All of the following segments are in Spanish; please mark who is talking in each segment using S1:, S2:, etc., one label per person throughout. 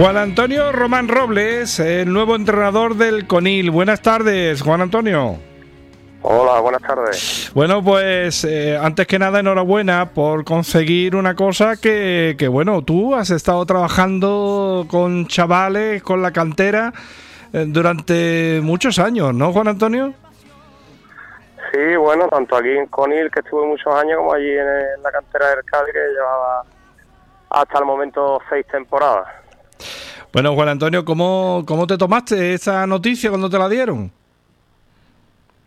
S1: Juan Antonio Román Robles, el nuevo entrenador del CONIL. Buenas tardes, Juan Antonio.
S2: Hola, buenas tardes.
S1: Bueno, pues eh, antes que nada, enhorabuena por conseguir una cosa que, que, bueno, tú has estado trabajando con chavales, con la cantera, eh, durante muchos años, ¿no, Juan Antonio?
S2: Sí, bueno, tanto aquí en Conil, que estuve muchos años, como allí en, la cantera del Cádiz, que llevaba hasta el momento seis temporadas.
S1: Bueno, Juan Antonio, ¿cómo, cómo te tomaste esa noticia cuando te la dieron?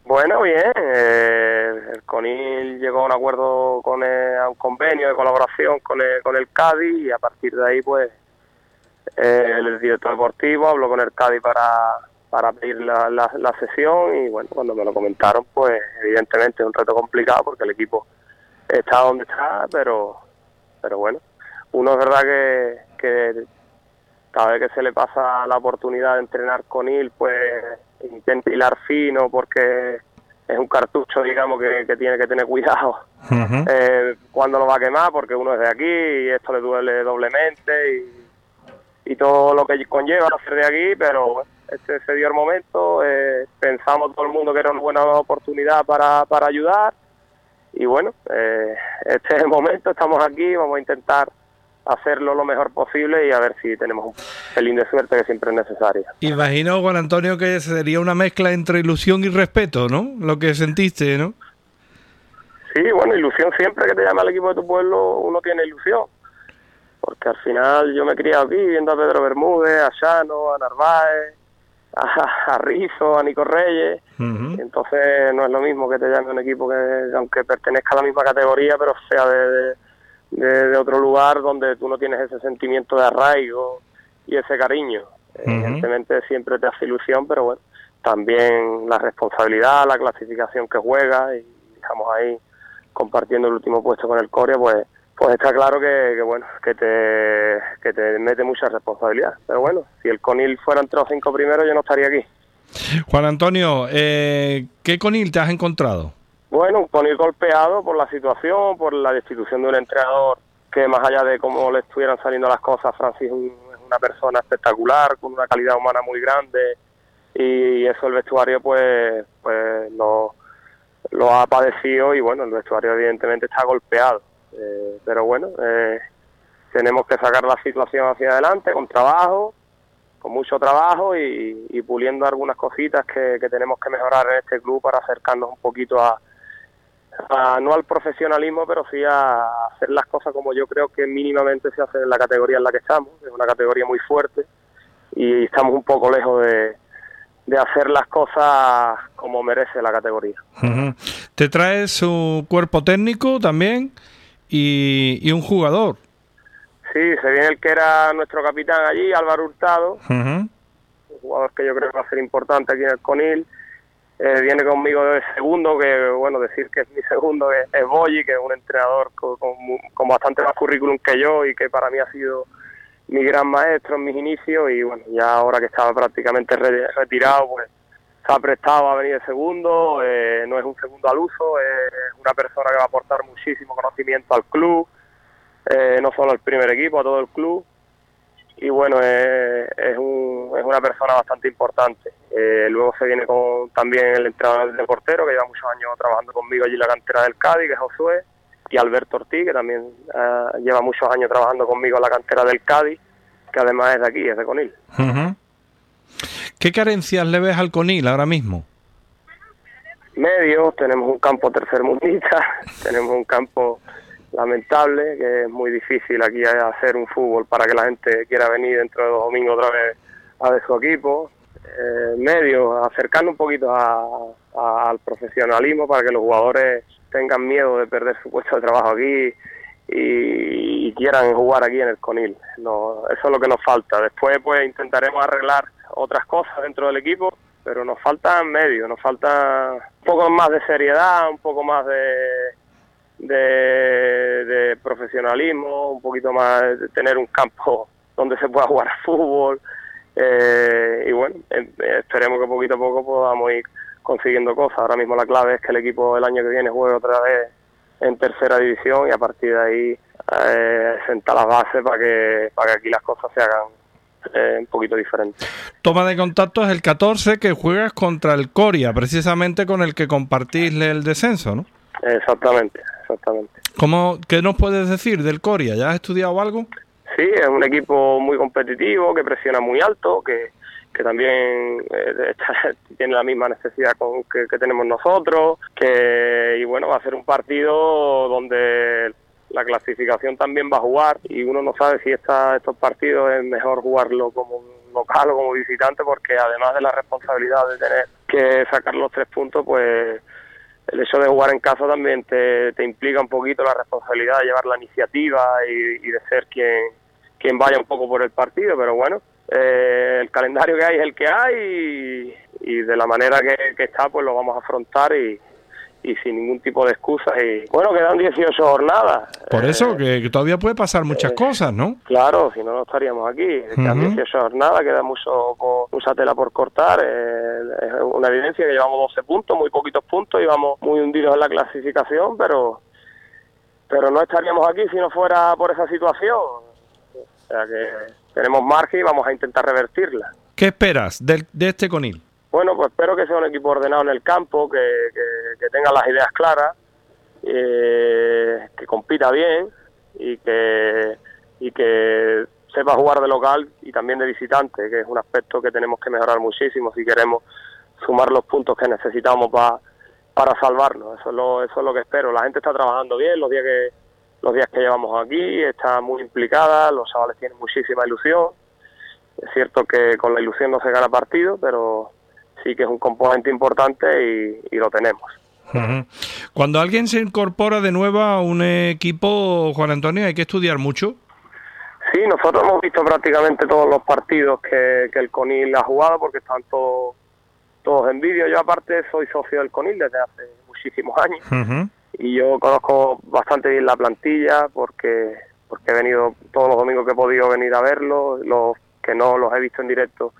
S2: Bueno, bien. Eh, el CONIL llegó a un acuerdo con a un convenio de colaboración con el, con el Cádiz y a partir de ahí, pues, eh, el director deportivo habló con el Cádiz para, para pedir la, la, sesión y bueno, cuando me lo comentaron, pues evidentemente es un reto complicado porque el equipo está donde está, pero, pero bueno, uno es verdad que, que cada vez que se le pasa la oportunidad de entrenar con él, pues intenta hilar fino porque es un cartucho, digamos, que, tiene que tener cuidado. Eh, cuando lo va a quemar, porque uno es de aquí y esto le duele doblemente y, y todo lo que conlleva hacer de aquí, pero bueno, este se dio el momento, eh, pensamos todo el mundo que era una buena oportunidad para, para ayudar y bueno, eh, este es el momento, estamos aquí, vamos a intentar hacerlo lo mejor posible y a ver si tenemos un pelín de suerte que siempre es necesaria.
S1: Imagino, Juan Antonio, que sería una mezcla entre ilusión y respeto, ¿no? Lo que sentiste, ¿no?
S2: Sí, bueno, ilusión siempre que te llama el equipo de tu pueblo, uno tiene ilusión porque al final yo me criado aquí viendo a Pedro Bermúdez, a Llano, a Narváez, a, a Rizo, a Nico Reyes, entonces no es lo mismo que te llame un equipo que aunque pertenezca a la misma categoría, pero sea de, de, otro lugar donde tú no tienes ese sentimiento de arraigo y ese cariño. Evidentemente siempre te hace ilusión, pero bueno, también la responsabilidad, la clasificación que juega y estamos ahí compartiendo el último puesto con el Corea, pues pues está claro que, bueno que te, que te mete mucha responsabilidad. Pero bueno, si el Conil fuera entre los cinco primeros, yo no estaría aquí.
S1: Juan Antonio, eh, ¿qué Conil te has encontrado?
S2: Bueno, un Conil golpeado por la situación, por la destitución de un entrenador que más allá de cómo le estuvieran saliendo las cosas, Francis es una persona espectacular, con una calidad humana muy grande y eso el vestuario pues, pues lo, ha padecido y bueno, el vestuario evidentemente está golpeado. Eh, pero bueno, eh, tenemos que sacar la situación hacia adelante con trabajo, con mucho trabajo y, puliendo algunas cositas que, tenemos que mejorar en este club para acercarnos un poquito a, no al profesionalismo, pero sí a hacer las cosas como yo creo que mínimamente se hace en la categoría en la que estamos, es una categoría muy fuerte y estamos un poco lejos de, de hacer las cosas como merece la categoría.
S1: ¿Te trae su cuerpo técnico también? y, un jugador.
S2: Sí, se viene el que era nuestro capitán allí, Álvaro Hurtado, un jugador que yo creo que va a ser importante aquí en el Conil. Eh, viene conmigo de segundo, que bueno, decir que es mi segundo es, es Boyi, que es un entrenador con, con, bastante más currículum que yo y que para mí ha sido mi gran maestro en mis inicios y bueno, ya ahora que estaba prácticamente retirado, pues se ha prestado a venir de segundo, eh, no es un segundo al uso, es una persona que va a aportar muchísimo conocimiento al club, eh, no solo al primer equipo, a todo el club. Y bueno, es, es, un, es una persona bastante importante. Eh, luego se viene con también el entrenador de portero, que lleva muchos años trabajando conmigo allí en la cantera del Cádiz, que es Josué, y Alberto Ortiz, que también lleva muchos años trabajando conmigo en la cantera del Cádiz, que además es de aquí, es de Conil.
S1: ¿Qué carencias le ves al Conil ahora mismo?
S2: Medios, tenemos un campo tercermundista, tenemos un campo lamentable, que es muy difícil aquí hacer un fútbol para que la gente quiera venir dentro de dos domingos otra vez a ver su equipo. Eh, medios, acercando un poquito al profesionalismo para que los jugadores tengan miedo de perder su puesto de trabajo aquí y, quieran jugar aquí en el Conil. No, eso es lo que nos falta. Después pues intentaremos arreglar otras cosas dentro del equipo, pero nos falta medio, nos falta un poco más de seriedad, un poco más de, de, profesionalismo, un poquito más de tener un campo donde se pueda jugar fútbol. Eh, y bueno, em, esperemos que poquito a poco podamos ir consiguiendo cosas. Ahora mismo la clave es que el equipo el año que viene juegue otra vez en tercera división y a partir de ahí eh, sentar las bases para que, para que aquí las cosas se hagan eh, un poquito diferente.
S1: Toma de contacto es el 14 que juegas contra el Coria, precisamente con el que compartís el descenso, ¿no?
S2: Exactamente, exactamente.
S1: ¿Cómo, ¿Qué nos puedes decir del Coria? ¿Ya has estudiado algo?
S2: Sí, es un equipo muy competitivo, que presiona muy alto, que, que también eh, tiene la misma necesidad con, que, que, tenemos nosotros, que y bueno, va a ser un partido donde la clasificación también va a jugar y uno no sabe si esta, estos partidos es mejor jugarlo como local o como visitante porque además de la responsabilidad de tener que sacar los tres puntos, pues el hecho de jugar en casa también te, te implica un poquito la responsabilidad de llevar la iniciativa y, de ser quien, quien vaya un poco por el partido, pero bueno, eh, el calendario que hay es el que hay y, de la manera que, está pues lo vamos a afrontar y, y sin ningún tipo de excusas. Y bueno, quedan 18 jornadas.
S1: Por eso, eh, que, todavía puede pasar muchas eh, cosas, ¿no?
S2: Claro, si no, no estaríamos aquí. Quedan uh -huh. 18 jornadas, queda mucho, mucha tela por cortar. Eh, es una evidencia que llevamos 12 puntos, muy poquitos puntos, y vamos muy hundidos en la clasificación, pero, pero no estaríamos aquí si no fuera por esa situación. O sea que tenemos margen y vamos a intentar revertirla.
S1: ¿Qué esperas de, de este Conil?
S2: Bueno, pues espero que sea un equipo ordenado en el campo, que, que tenga las ideas claras, eh, que compita bien y que, y que sepa jugar de local y también de visitante, que es un aspecto que tenemos que mejorar muchísimo si queremos sumar los puntos que necesitamos para para salvarnos. Eso es, lo, eso es lo que espero. La gente está trabajando bien los días que los días que llevamos aquí, está muy implicada, los chavales tienen muchísima ilusión. Es cierto que con la ilusión no se gana partido, pero sí que es un componente importante y, y lo tenemos.
S1: Cuando alguien se incorpora de nuevo a un equipo, Juan Antonio, hay que estudiar mucho.
S2: Sí, nosotros hemos visto prácticamente todos los partidos que, que el Conil ha jugado porque están todos, todos en vídeo. Yo aparte soy socio del Conil desde hace muchísimos años uh -huh. y yo conozco bastante bien la plantilla porque porque he venido todos los domingos que he podido venir a verlo, los que no los he visto en directo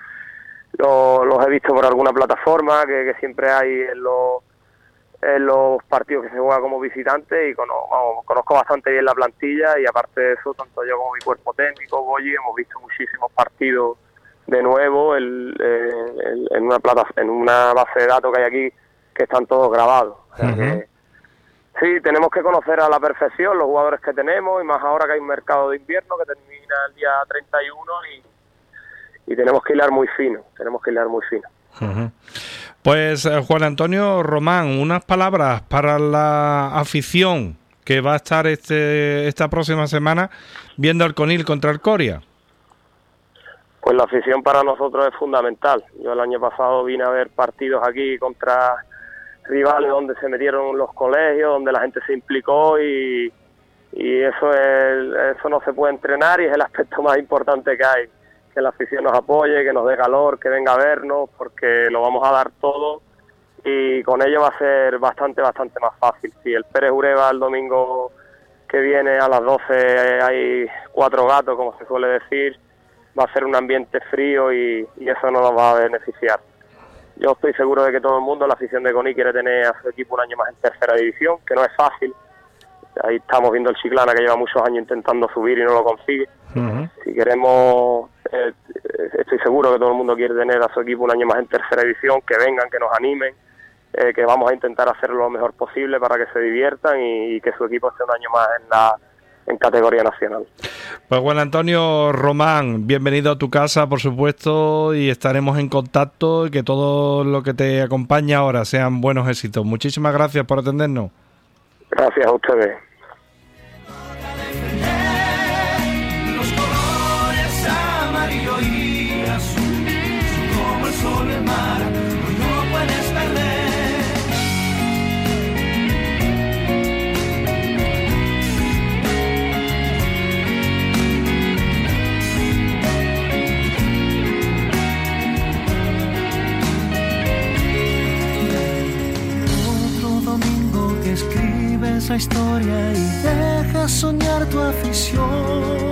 S2: los, los he visto por alguna plataforma que, que siempre hay en los, en los partidos que se juega como visitante y conozco, vamos, conozco bastante bien la plantilla y aparte de eso, tanto yo como mi cuerpo técnico, Goyi, hemos visto muchísimos partidos de nuevo el, el, en, una plata, en una base de datos que hay aquí que están todos grabados. O sea uh -huh. que, sí, tenemos que conocer a la perfección los jugadores que tenemos y más ahora que hay un mercado de invierno que termina el día 31 y y tenemos que hilar muy fino, tenemos que hilar muy fino.
S1: Uh -huh. Pues eh, Juan Antonio Román, unas palabras para la afición que va a estar este esta próxima semana viendo al Conil contra el Coria.
S2: Pues la afición para nosotros es fundamental. Yo el año pasado vine a ver partidos aquí contra rivales donde se metieron los colegios, donde la gente se implicó y, y eso es, eso no se puede entrenar y es el aspecto más importante que hay que la afición nos apoye, que nos dé calor, que venga a vernos, porque lo vamos a dar todo y con ello va a ser bastante, bastante más fácil. Si el Pérez Ureba el domingo que viene a las 12 hay cuatro gatos, como se suele decir, va a ser un ambiente frío y, y eso no nos va a beneficiar. Yo estoy seguro de que todo el mundo, la afición de Coni, quiere tener a su equipo un año más en tercera división, que no es fácil. Ahí estamos viendo el Chiclana que lleva muchos años intentando subir y no lo consigue. Uh -huh. Si queremos eh, estoy seguro que todo el mundo quiere tener a su equipo un año más en tercera división, que vengan, que nos animen, eh, que vamos a intentar hacerlo lo mejor posible para que se diviertan y, y, que su equipo esté un año más en la en categoría nacional.
S1: Pues Juan Antonio Román, bienvenido a tu casa, por supuesto, y estaremos en contacto y que todo lo que te acompaña ahora sean buenos éxitos. Muchísimas gracias por atendernos.
S2: Gracias a ustedes.
S3: Historia y deja soñar tu afición.